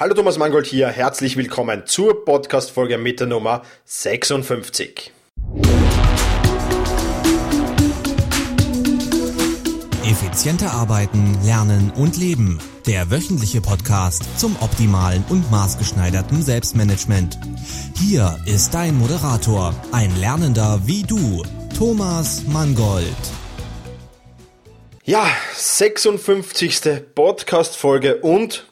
Hallo Thomas Mangold hier, herzlich willkommen zur Podcast-Folge mit der Nummer 56. Effizienter arbeiten, lernen und leben. Der wöchentliche Podcast zum optimalen und maßgeschneiderten Selbstmanagement. Hier ist dein Moderator, ein Lernender wie du, Thomas Mangold. Ja, 56. Podcast-Folge und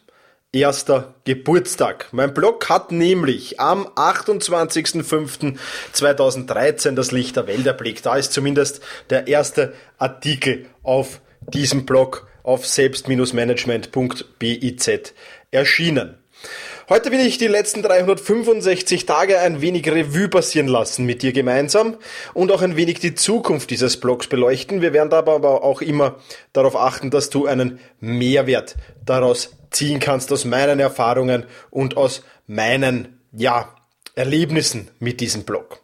erster Geburtstag. Mein Blog hat nämlich am 28.05.2013 das Licht der Welt erblickt. Da ist zumindest der erste Artikel auf diesem Blog auf selbst-management.biz erschienen. Heute will ich die letzten 365 Tage ein wenig Revue passieren lassen mit dir gemeinsam und auch ein wenig die Zukunft dieses Blogs beleuchten. Wir werden dabei aber auch immer darauf achten, dass du einen Mehrwert daraus ziehen kannst aus meinen Erfahrungen und aus meinen, ja, Erlebnissen mit diesem Blog.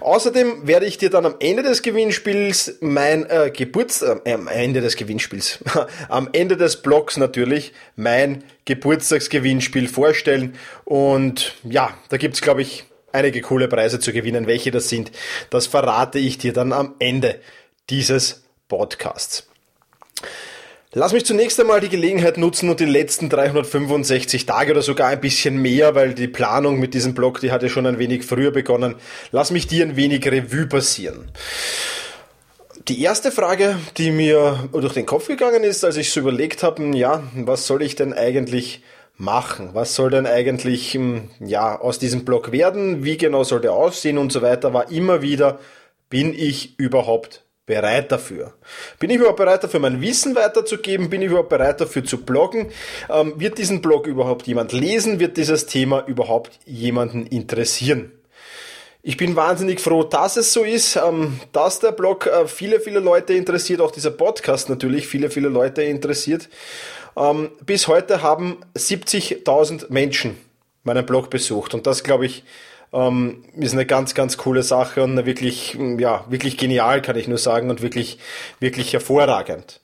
Außerdem werde ich dir dann am Ende des Gewinnspiels mein äh, Geburts äh, am Ende des Gewinnspiels am Ende des Blogs natürlich mein Geburtstagsgewinnspiel vorstellen und ja, da gibt's glaube ich einige coole Preise zu gewinnen. Welche das sind, das verrate ich dir dann am Ende dieses Podcasts. Lass mich zunächst einmal die Gelegenheit nutzen und die letzten 365 Tage oder sogar ein bisschen mehr, weil die Planung mit diesem Blog, die hatte schon ein wenig früher begonnen. Lass mich dir ein wenig Revue passieren. Die erste Frage, die mir durch den Kopf gegangen ist, als ich so überlegt habe, ja, was soll ich denn eigentlich machen? Was soll denn eigentlich, hm, ja, aus diesem Blog werden? Wie genau soll der aussehen und so weiter, war immer wieder, bin ich überhaupt bereit dafür? Bin ich überhaupt bereit dafür, mein Wissen weiterzugeben? Bin ich überhaupt bereit dafür zu bloggen? Ähm, wird diesen Blog überhaupt jemand lesen? Wird dieses Thema überhaupt jemanden interessieren? Ich bin wahnsinnig froh, dass es so ist, ähm, dass der Blog äh, viele, viele Leute interessiert, auch dieser Podcast natürlich viele, viele Leute interessiert. Ähm, bis heute haben 70.000 Menschen meinen Blog besucht und das, glaube ich, ähm, ist eine ganz, ganz coole Sache und wirklich, ja, wirklich genial, kann ich nur sagen, und wirklich, wirklich hervorragend.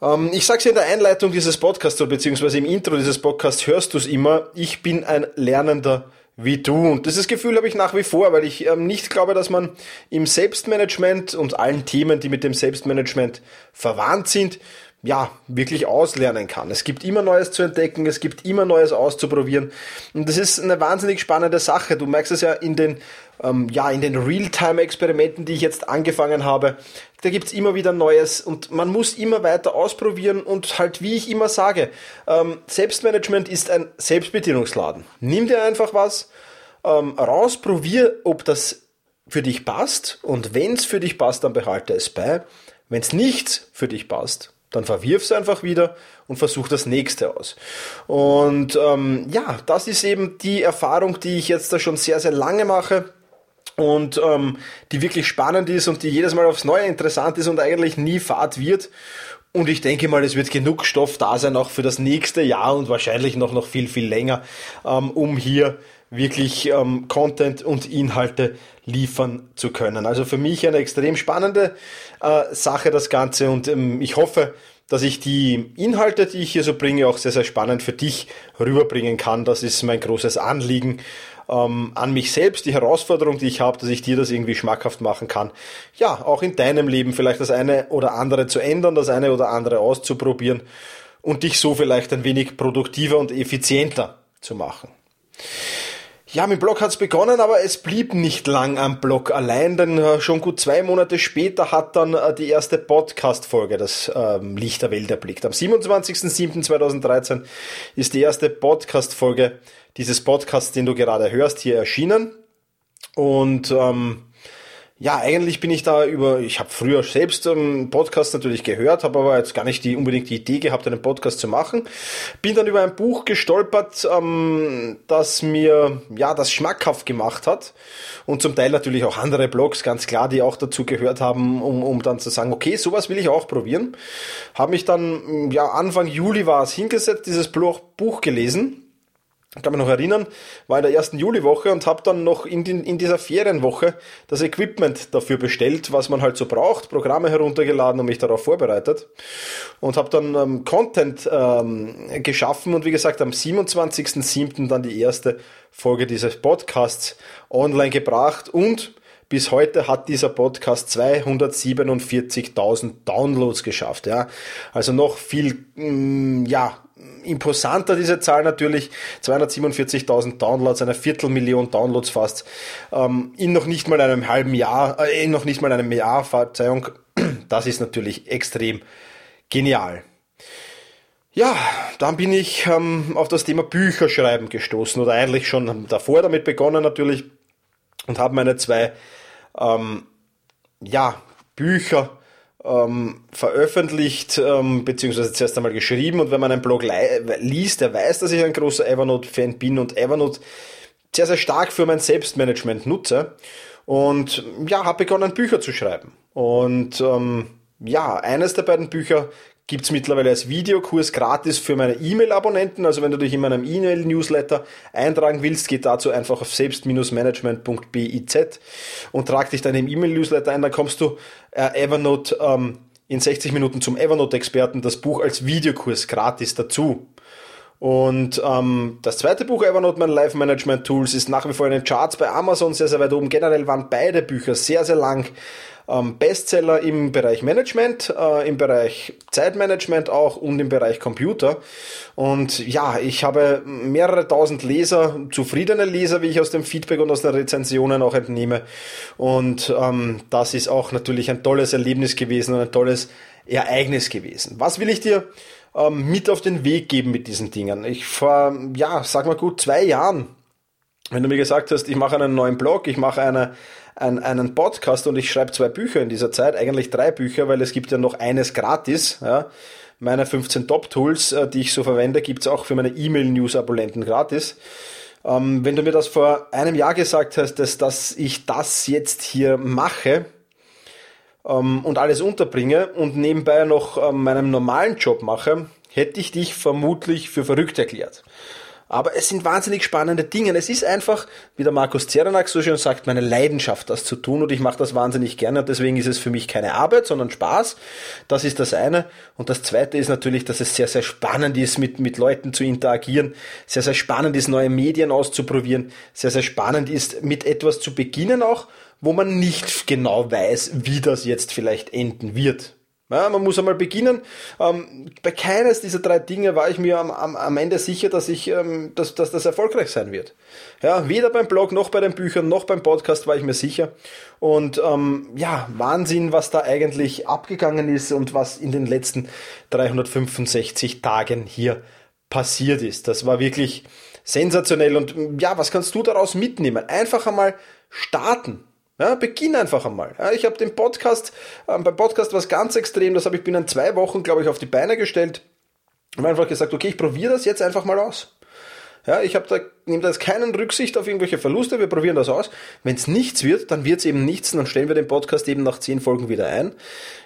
Ähm, ich sage es in der Einleitung dieses Podcasts, beziehungsweise im Intro dieses Podcasts hörst du es immer, ich bin ein Lernender wie du. Und dieses Gefühl habe ich nach wie vor, weil ich ähm, nicht glaube, dass man im Selbstmanagement und allen Themen, die mit dem Selbstmanagement verwandt sind, ja, wirklich auslernen kann. Es gibt immer Neues zu entdecken, es gibt immer Neues auszuprobieren. Und das ist eine wahnsinnig spannende Sache. Du merkst es ja in den, ähm, ja, in den Realtime-Experimenten, die ich jetzt angefangen habe. Da gibt's immer wieder Neues und man muss immer weiter ausprobieren und halt, wie ich immer sage, ähm, Selbstmanagement ist ein Selbstbedienungsladen. Nimm dir einfach was ähm, raus, probier, ob das für dich passt und wenn's für dich passt, dann behalte es bei. Wenn's nichts für dich passt, dann verwirf es einfach wieder und versuch das nächste aus. Und ähm, ja, das ist eben die Erfahrung, die ich jetzt da schon sehr, sehr lange mache und ähm, die wirklich spannend ist und die jedes Mal aufs Neue interessant ist und eigentlich nie fad wird. Und ich denke mal, es wird genug Stoff da sein, auch für das nächste Jahr und wahrscheinlich noch, noch viel, viel länger, ähm, um hier wirklich ähm, Content und Inhalte liefern zu können. Also für mich eine extrem spannende äh, Sache das Ganze und ähm, ich hoffe, dass ich die Inhalte, die ich hier so bringe, auch sehr, sehr spannend für dich rüberbringen kann. Das ist mein großes Anliegen ähm, an mich selbst, die Herausforderung, die ich habe, dass ich dir das irgendwie schmackhaft machen kann. Ja, auch in deinem Leben vielleicht das eine oder andere zu ändern, das eine oder andere auszuprobieren und dich so vielleicht ein wenig produktiver und effizienter zu machen. Ja, mit Blog hat's begonnen, aber es blieb nicht lang am Blog allein, denn äh, schon gut zwei Monate später hat dann äh, die erste Podcast-Folge das ähm, Licht der Welt erblickt. Am 27.07.2013 ist die erste Podcast-Folge dieses Podcasts, den du gerade hörst, hier erschienen. Und ähm, ja, eigentlich bin ich da über, ich habe früher selbst einen Podcast natürlich gehört, habe aber jetzt gar nicht die, unbedingt die Idee gehabt, einen Podcast zu machen. Bin dann über ein Buch gestolpert, ähm, das mir ja das schmackhaft gemacht hat und zum Teil natürlich auch andere Blogs, ganz klar, die auch dazu gehört haben, um, um dann zu sagen, okay, sowas will ich auch probieren. Habe mich dann, ja, Anfang Juli war es hingesetzt, dieses Buch gelesen ich kann mich noch erinnern, war in der ersten Juliwoche und habe dann noch in, den, in dieser Ferienwoche das Equipment dafür bestellt, was man halt so braucht, Programme heruntergeladen und mich darauf vorbereitet und habe dann ähm, Content ähm, geschaffen und wie gesagt am 27.07. dann die erste Folge dieses Podcasts online gebracht und bis heute hat dieser Podcast 247.000 Downloads geschafft. Ja, also noch viel, mm, ja, imposanter diese Zahl natürlich. 247.000 Downloads, eine Viertelmillion Downloads fast. Ähm, in noch nicht mal einem halben Jahr, äh, in noch nicht mal einem Jahr, Verzeihung. Das ist natürlich extrem genial. Ja, dann bin ich ähm, auf das Thema Bücherschreiben gestoßen oder eigentlich schon davor damit begonnen natürlich und habe meine zwei ähm, ja, Bücher ähm, veröffentlicht, ähm, beziehungsweise zuerst einmal geschrieben. Und wenn man einen Blog liest, der weiß, dass ich ein großer Evernote-Fan bin und Evernote sehr, sehr stark für mein Selbstmanagement nutze. Und ja, habe begonnen, Bücher zu schreiben. Und ähm, ja, eines der beiden Bücher gibt es mittlerweile als Videokurs gratis für meine E-Mail-Abonnenten. Also wenn du dich in meinem E-Mail-Newsletter eintragen willst, geht dazu einfach auf selbst-management.biz und trag dich dann im E-Mail-Newsletter ein. Dann kommst du äh, Evernote ähm, in 60 Minuten zum Evernote-Experten, das Buch als Videokurs gratis dazu. Und ähm, das zweite Buch Evernote, mein Life Management Tools, ist nach wie vor in den Charts bei Amazon sehr, sehr weit oben. Generell waren beide Bücher sehr, sehr lang ähm, Bestseller im Bereich Management, äh, im Bereich Zeitmanagement auch und im Bereich Computer. Und ja, ich habe mehrere tausend Leser, zufriedene Leser, wie ich aus dem Feedback und aus den Rezensionen auch entnehme. Und ähm, das ist auch natürlich ein tolles Erlebnis gewesen und ein tolles Ereignis gewesen. Was will ich dir ähm, mit auf den Weg geben mit diesen Dingen? Ich vor, ja, sag mal gut zwei Jahren wenn du mir gesagt hast, ich mache einen neuen Blog, ich mache eine, ein, einen Podcast und ich schreibe zwei Bücher in dieser Zeit, eigentlich drei Bücher, weil es gibt ja noch eines gratis. Ja. Meine 15 Top-Tools, äh, die ich so verwende, gibt's auch für meine E-Mail-News-Abonnenten gratis. Ähm, wenn du mir das vor einem Jahr gesagt hast, dass, dass ich das jetzt hier mache ähm, und alles unterbringe und nebenbei noch ähm, meinen normalen Job mache, hätte ich dich vermutlich für verrückt erklärt. Aber es sind wahnsinnig spannende Dinge. Es ist einfach, wie der Markus Zerenak so schön sagt, meine Leidenschaft, das zu tun. Und ich mache das wahnsinnig gerne. Und deswegen ist es für mich keine Arbeit, sondern Spaß. Das ist das eine. Und das zweite ist natürlich, dass es sehr, sehr spannend ist, mit, mit Leuten zu interagieren. Sehr, sehr spannend ist, neue Medien auszuprobieren. Sehr, sehr spannend ist, mit etwas zu beginnen auch, wo man nicht genau weiß, wie das jetzt vielleicht enden wird. Ja, man muss einmal beginnen. Ähm, bei keines dieser drei Dinge war ich mir am, am, am Ende sicher, dass, ich, ähm, dass, dass das erfolgreich sein wird. Ja, weder beim Blog noch bei den Büchern noch beim Podcast war ich mir sicher. Und ähm, ja, Wahnsinn, was da eigentlich abgegangen ist und was in den letzten 365 Tagen hier passiert ist. Das war wirklich sensationell. Und ja, was kannst du daraus mitnehmen? Einfach einmal starten. Ja, beginn einfach einmal. Ja, ich habe den Podcast, ähm, beim Podcast was ganz extrem, das habe ich binnen zwei Wochen, glaube ich, auf die Beine gestellt. Und einfach gesagt, okay, ich probiere das jetzt einfach mal aus. Ja, ich da, nehme da jetzt keinen Rücksicht auf irgendwelche Verluste, wir probieren das aus. Wenn es nichts wird, dann wird es eben nichts und dann stellen wir den Podcast eben nach zehn Folgen wieder ein.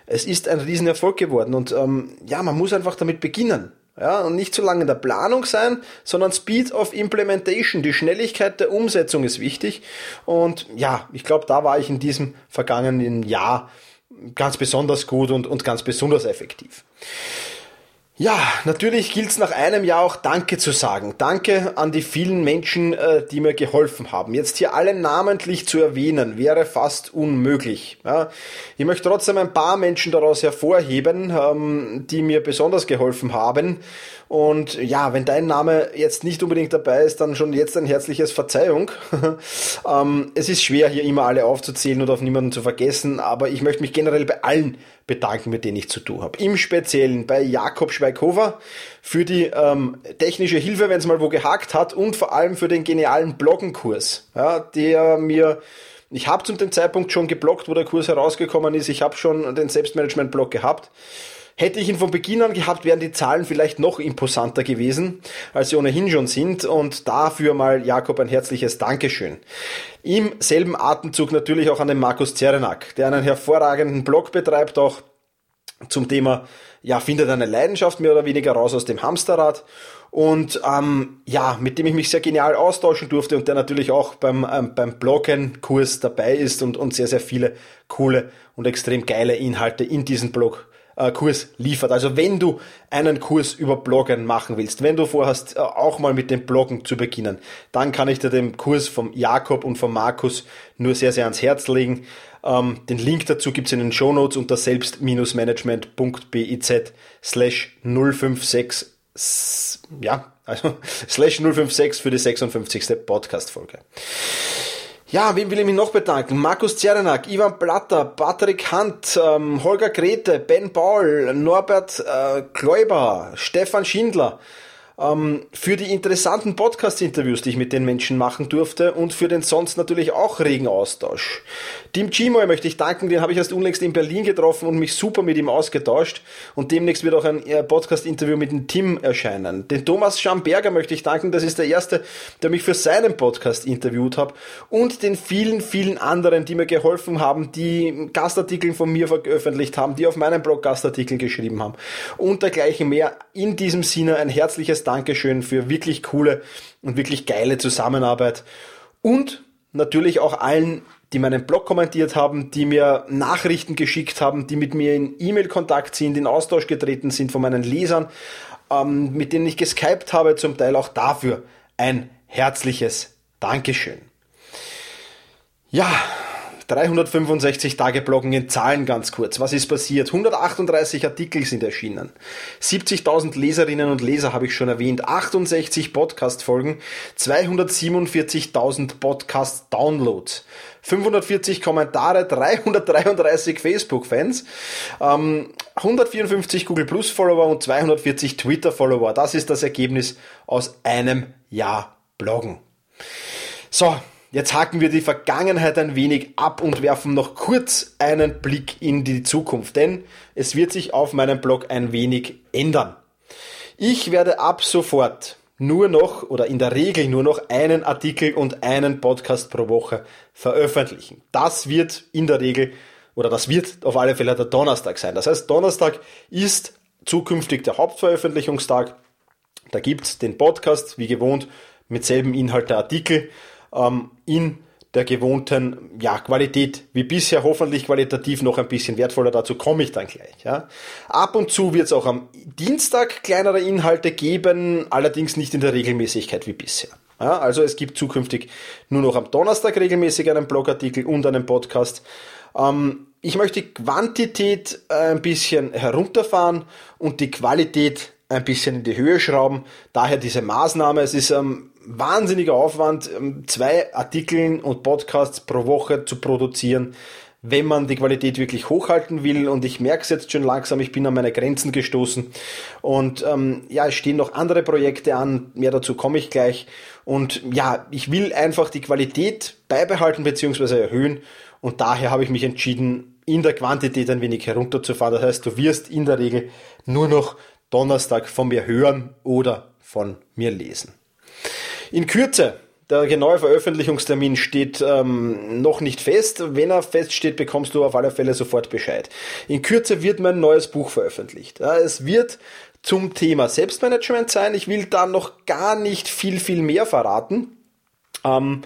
Es ist ein Riesenerfolg geworden und ähm, ja, man muss einfach damit beginnen. Ja, und nicht zu lange in der Planung sein, sondern Speed of Implementation. Die Schnelligkeit der Umsetzung ist wichtig. Und ja, ich glaube, da war ich in diesem vergangenen Jahr ganz besonders gut und, und ganz besonders effektiv. Ja, natürlich gilt es nach einem Jahr auch Danke zu sagen. Danke an die vielen Menschen, äh, die mir geholfen haben. Jetzt hier alle namentlich zu erwähnen, wäre fast unmöglich. Ich möchte trotzdem ein paar Menschen daraus hervorheben, ähm, die mir besonders geholfen haben. Und ja, wenn dein Name jetzt nicht unbedingt dabei ist, dann schon jetzt ein herzliches Verzeihung. ähm, es ist schwer, hier immer alle aufzuzählen und auf niemanden zu vergessen, aber ich möchte mich generell bei allen bedanken, mit denen ich zu tun habe. Im Speziellen bei Jakob Schweighofer für die ähm, technische Hilfe, wenn es mal wo gehakt hat und vor allem für den genialen Bloggenkurs, ja, der mir ich habe zu dem Zeitpunkt schon geblockt, wo der Kurs herausgekommen ist. Ich habe schon den Selbstmanagement-Blog gehabt. Hätte ich ihn von Beginn an gehabt, wären die Zahlen vielleicht noch imposanter gewesen, als sie ohnehin schon sind. Und dafür mal Jakob ein herzliches Dankeschön. Im selben Atemzug natürlich auch an den Markus Zerenak, der einen hervorragenden Blog betreibt, auch zum Thema, ja, findet eine Leidenschaft mehr oder weniger raus aus dem Hamsterrad und ähm, ja, mit dem ich mich sehr genial austauschen durfte und der natürlich auch beim, ähm, beim Bloggen-Kurs dabei ist und, und sehr, sehr viele coole und extrem geile Inhalte in diesem Blog Kurs liefert. Also wenn du einen Kurs über Bloggen machen willst, wenn du vorhast, äh, auch mal mit dem Bloggen zu beginnen, dann kann ich dir den Kurs vom Jakob und vom Markus nur sehr, sehr ans Herz legen. Ähm, den Link dazu gibt's in den Show Notes unter selbst-management.biz slash 056 ja, also slash 056 für die 56. Podcast-Folge. Ja, wem will ich mich noch bedanken? Markus Zerenak, Ivan Platter, Patrick Hunt, ähm, Holger Grete, Ben Paul, Norbert äh, Kläuber, Stefan Schindler, ähm, für die interessanten Podcast-Interviews, die ich mit den Menschen machen durfte und für den sonst natürlich auch regen Austausch. Tim Chimoy möchte ich danken, den habe ich erst unlängst in Berlin getroffen und mich super mit ihm ausgetauscht und demnächst wird auch ein äh, Podcast-Interview mit dem Tim erscheinen. Den Thomas Schamberger möchte ich danken, das ist der erste, der mich für seinen Podcast interviewt hat und den vielen, vielen anderen, die mir geholfen haben, die Gastartikel von mir veröffentlicht haben, die auf meinem Blog Gastartikel geschrieben haben und dergleichen mehr. In diesem Sinne ein herzliches Dankeschön für wirklich coole und wirklich geile Zusammenarbeit. Und natürlich auch allen, die meinen Blog kommentiert haben, die mir Nachrichten geschickt haben, die mit mir in E-Mail-Kontakt sind, in Austausch getreten sind von meinen Lesern, ähm, mit denen ich geskypt habe, zum Teil auch dafür ein herzliches Dankeschön. Ja, 365 Tage Bloggen in Zahlen ganz kurz. Was ist passiert? 138 Artikel sind erschienen. 70.000 Leserinnen und Leser habe ich schon erwähnt. 68 Podcast-Folgen. 247.000 Podcast-Downloads. 540 Kommentare, 333 Facebook-Fans, ähm, 154 Google Plus Follower und 240 Twitter Follower. Das ist das Ergebnis aus einem Jahr Bloggen. So, Jetzt haken wir die Vergangenheit ein wenig ab und werfen noch kurz einen Blick in die Zukunft, denn es wird sich auf meinem Blog ein wenig ändern. Ich werde ab sofort nur noch oder in der Regel nur noch einen Artikel und einen Podcast pro Woche veröffentlichen. Das wird in der Regel oder das wird auf alle Fälle der Donnerstag sein. Das heißt, Donnerstag ist zukünftig der Hauptveröffentlichungstag. Da gibt's den Podcast, wie gewohnt, mit selben Inhalt der Artikel ähm, in der gewohnten ja, Qualität, wie bisher hoffentlich qualitativ noch ein bisschen wertvoller, dazu komme ich dann gleich. Ja. Ab und zu wird es auch am Dienstag kleinere Inhalte geben, allerdings nicht in der Regelmäßigkeit wie bisher. Ja, also es gibt zukünftig nur noch am Donnerstag regelmäßig einen Blogartikel und einen Podcast. Ähm, ich möchte die Quantität äh, ein bisschen herunterfahren und die Qualität ein bisschen in die Höhe schrauben. Daher diese Maßnahme. Es ist ähm, wahnsinniger Aufwand, ähm, zwei Artikeln und Podcasts pro Woche zu produzieren, wenn man die Qualität wirklich hochhalten will. Und ich merke es jetzt schon langsam, ich bin an meine Grenzen gestoßen. Und ähm, ja, es stehen noch andere Projekte an, mehr dazu komme ich gleich. Und ja, ich will einfach die Qualität beibehalten bzw. erhöhen. Und daher habe ich mich entschieden, in der Quantität ein wenig herunterzufahren. Das heißt, du wirst in der Regel nur noch Donnerstag von mir hören oder von mir lesen. In Kürze, der genaue Veröffentlichungstermin steht ähm, noch nicht fest. Wenn er feststeht, bekommst du auf alle Fälle sofort Bescheid. In Kürze wird mein neues Buch veröffentlicht. Ja, es wird zum Thema Selbstmanagement sein. Ich will da noch gar nicht viel, viel mehr verraten. Ähm,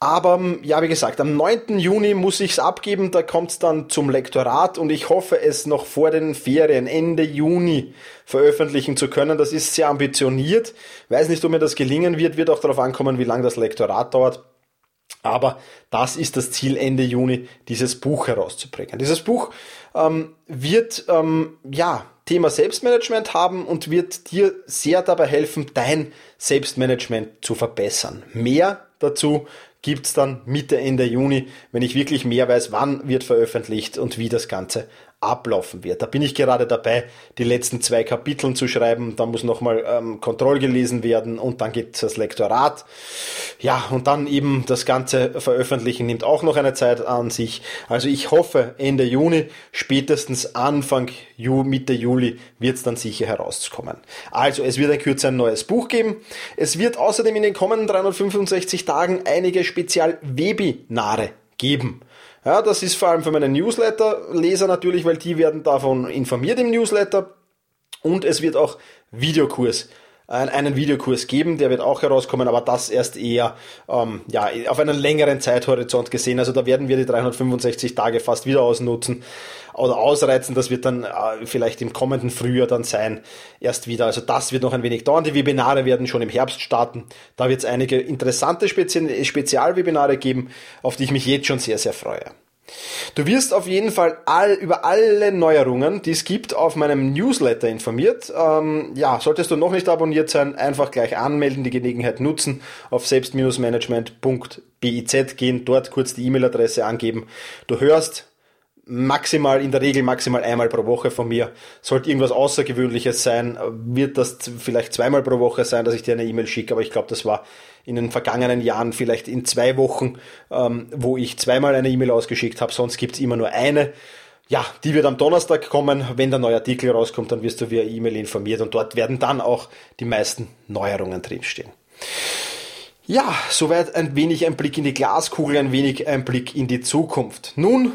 aber ja, wie gesagt, am 9. Juni muss ich es abgeben, da kommt es dann zum Lektorat und ich hoffe es noch vor den Ferien, Ende Juni veröffentlichen zu können. Das ist sehr ambitioniert. Weiß nicht, ob mir das gelingen wird, wird auch darauf ankommen, wie lange das Lektorat dauert. Aber das ist das Ziel, Ende Juni dieses Buch herauszubringen. Dieses Buch ähm, wird ähm, ja Thema Selbstmanagement haben und wird dir sehr dabei helfen, dein Selbstmanagement zu verbessern. Mehr dazu gibt's dann Mitte, Ende Juni, wenn ich wirklich mehr weiß, wann wird veröffentlicht und wie das Ganze ablaufen wird. Da bin ich gerade dabei, die letzten zwei Kapiteln zu schreiben. Da muss nochmal ähm, Kontroll gelesen werden und dann es das Lektorat. Ja, und dann eben das ganze Veröffentlichen nimmt auch noch eine Zeit an sich. Also ich hoffe, Ende Juni, spätestens Anfang Ju Mitte Juli wird es dann sicher herauskommen. Also es wird ein Kürzer ein neues Buch geben. Es wird außerdem in den kommenden 365 Tagen einige Spezial-Webinare geben. Ja, das ist vor allem für meine Newsletter-Leser natürlich, weil die werden davon informiert im Newsletter. Und es wird auch Videokurs einen Videokurs geben, der wird auch herauskommen, aber das erst eher ähm, ja, auf einen längeren Zeithorizont gesehen. Also da werden wir die 365 Tage fast wieder ausnutzen oder ausreizen. Das wird dann äh, vielleicht im kommenden Frühjahr dann sein, erst wieder. Also das wird noch ein wenig dauern. Die Webinare werden schon im Herbst starten. Da wird es einige interessante Spezi Spezialwebinare geben, auf die ich mich jetzt schon sehr, sehr freue. Du wirst auf jeden Fall all, über alle Neuerungen, die es gibt, auf meinem Newsletter informiert. Ähm, ja, solltest du noch nicht abonniert sein, einfach gleich anmelden, die Gelegenheit nutzen, auf selbst-management.biz gehen, dort kurz die E-Mail-Adresse angeben. Du hörst maximal, in der Regel maximal einmal pro Woche von mir. Sollte irgendwas Außergewöhnliches sein, wird das vielleicht zweimal pro Woche sein, dass ich dir eine E-Mail schicke, aber ich glaube, das war in den vergangenen Jahren vielleicht in zwei Wochen, ähm, wo ich zweimal eine E-Mail ausgeschickt habe, sonst gibt's immer nur eine. Ja, die wird am Donnerstag kommen. Wenn der neue Artikel rauskommt, dann wirst du via E-Mail informiert und dort werden dann auch die meisten Neuerungen drinstehen. Ja, soweit ein wenig ein Blick in die Glaskugel, ein wenig ein Blick in die Zukunft. Nun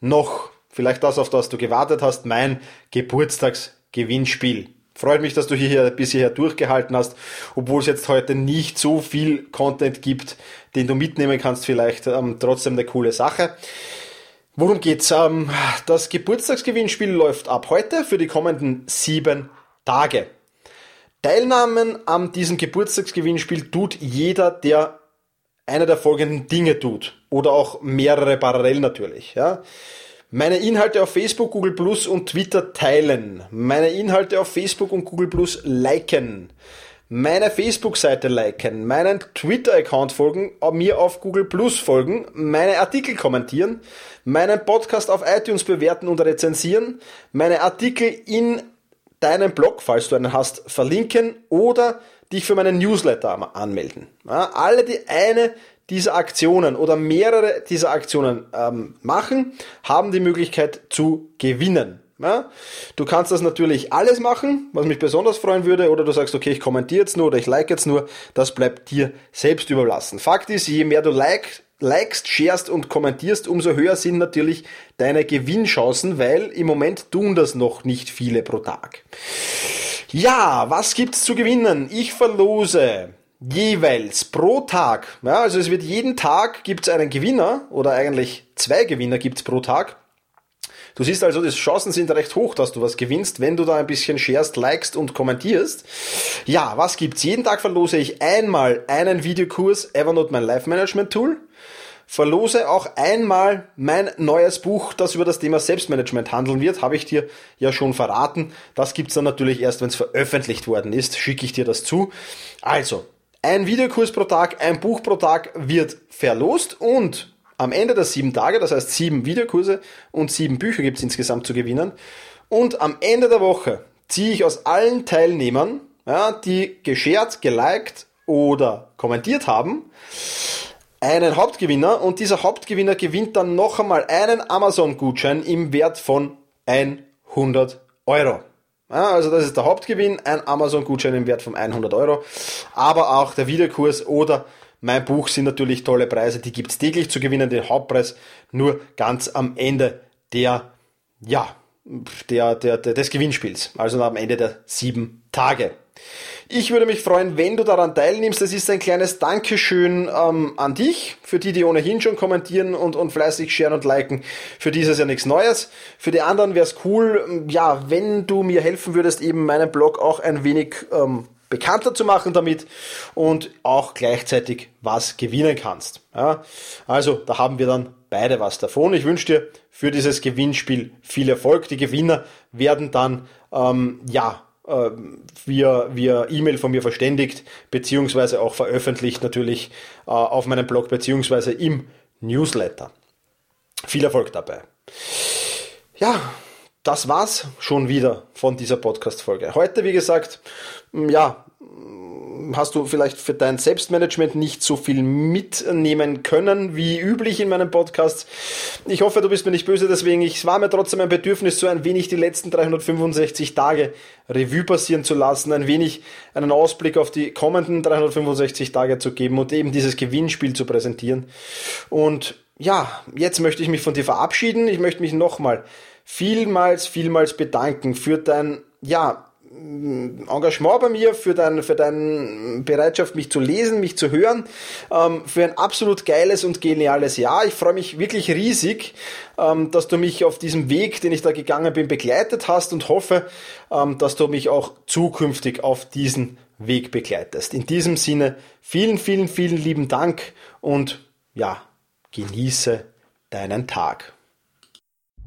noch, vielleicht das, auf das du gewartet hast, mein Geburtstagsgewinnspiel. Freut mich, dass du hier bis hierher durchgehalten hast, obwohl es jetzt heute nicht so viel Content gibt, den du mitnehmen kannst, vielleicht ähm, trotzdem eine coole Sache. Worum geht's? Ähm, das Geburtstagsgewinnspiel läuft ab heute für die kommenden sieben Tage. Teilnahmen an diesem Geburtstagsgewinnspiel tut jeder, der einer der folgenden Dinge tut. Oder auch mehrere parallel natürlich. Ja. Meine Inhalte auf Facebook, Google Plus und Twitter teilen. Meine Inhalte auf Facebook und Google Plus liken. Meine Facebook-Seite liken, meinen Twitter-Account folgen, mir auf Google Plus folgen, meine Artikel kommentieren, meinen Podcast auf iTunes bewerten und rezensieren, meine Artikel in deinem Blog, falls du einen hast, verlinken oder dich für meinen Newsletter anmelden. Ja, alle, die eine dieser Aktionen oder mehrere dieser Aktionen ähm, machen, haben die Möglichkeit zu gewinnen. Ja? Du kannst das natürlich alles machen, was mich besonders freuen würde, oder du sagst, okay, ich kommentiere jetzt nur oder ich like jetzt nur, das bleibt dir selbst überlassen. Fakt ist, je mehr du like, likest, sharest und kommentierst, umso höher sind natürlich deine Gewinnchancen, weil im Moment tun das noch nicht viele pro Tag. Ja, was gibt's zu gewinnen? Ich verlose jeweils pro Tag, ja, also es wird jeden Tag gibt's einen Gewinner oder eigentlich zwei Gewinner gibt's pro Tag. Du siehst also, die Chancen sind recht hoch, dass du was gewinnst, wenn du da ein bisschen sharest, likest und kommentierst. Ja, was gibt's? Jeden Tag verlose ich einmal einen Videokurs Evernote mein Life Management Tool verlose auch einmal mein neues Buch, das über das Thema Selbstmanagement handeln wird, habe ich dir ja schon verraten. Das gibt's dann natürlich erst, wenn es veröffentlicht worden ist, schicke ich dir das zu. Also, ein Videokurs pro Tag, ein Buch pro Tag wird verlost und am Ende der sieben Tage, das heißt sieben Videokurse und sieben Bücher gibt's insgesamt zu gewinnen. Und am Ende der Woche ziehe ich aus allen Teilnehmern, ja, die geshared, geliked oder kommentiert haben, einen Hauptgewinner und dieser Hauptgewinner gewinnt dann noch einmal einen Amazon-Gutschein im Wert von 100 Euro. Ja, also das ist der Hauptgewinn, ein Amazon-Gutschein im Wert von 100 Euro. Aber auch der Videokurs oder mein Buch sind natürlich tolle Preise, die gibt's täglich zu gewinnen, den Hauptpreis nur ganz am Ende der, ja, der, der, der des Gewinnspiels, also am Ende der sieben Tage. Ich würde mich freuen, wenn du daran teilnimmst. Das ist ein kleines Dankeschön ähm, an dich, für die, die ohnehin schon kommentieren und, und fleißig sharen und liken. Für die ist es ja nichts Neues. Für die anderen wäre es cool, ähm, ja, wenn du mir helfen würdest, eben meinen Blog auch ein wenig ähm, bekannter zu machen damit und auch gleichzeitig was gewinnen kannst. Ja, also da haben wir dann beide was davon. Ich wünsche dir für dieses Gewinnspiel viel Erfolg. Die Gewinner werden dann ähm, ja äh, via, via E-Mail von mir verständigt, beziehungsweise auch veröffentlicht natürlich äh, auf meinem Blog, beziehungsweise im Newsletter. Viel Erfolg dabei. Ja, das war's schon wieder von dieser Podcast-Folge. Heute, wie gesagt, ja, hast du vielleicht für dein Selbstmanagement nicht so viel mitnehmen können wie üblich in meinem Podcast. Ich hoffe, du bist mir nicht böse, deswegen ich war mir trotzdem ein Bedürfnis, so ein wenig die letzten 365 Tage Revue passieren zu lassen, ein wenig einen Ausblick auf die kommenden 365 Tage zu geben und eben dieses Gewinnspiel zu präsentieren. Und ja, jetzt möchte ich mich von dir verabschieden. Ich möchte mich nochmal vielmals, vielmals bedanken für dein, ja, Engagement bei mir, für, dein, für deine Bereitschaft, mich zu lesen, mich zu hören, ähm, für ein absolut geiles und geniales Jahr. Ich freue mich wirklich riesig, ähm, dass du mich auf diesem Weg, den ich da gegangen bin, begleitet hast und hoffe, ähm, dass du mich auch zukünftig auf diesen Weg begleitest. In diesem Sinne, vielen, vielen, vielen lieben Dank und ja, genieße deinen Tag.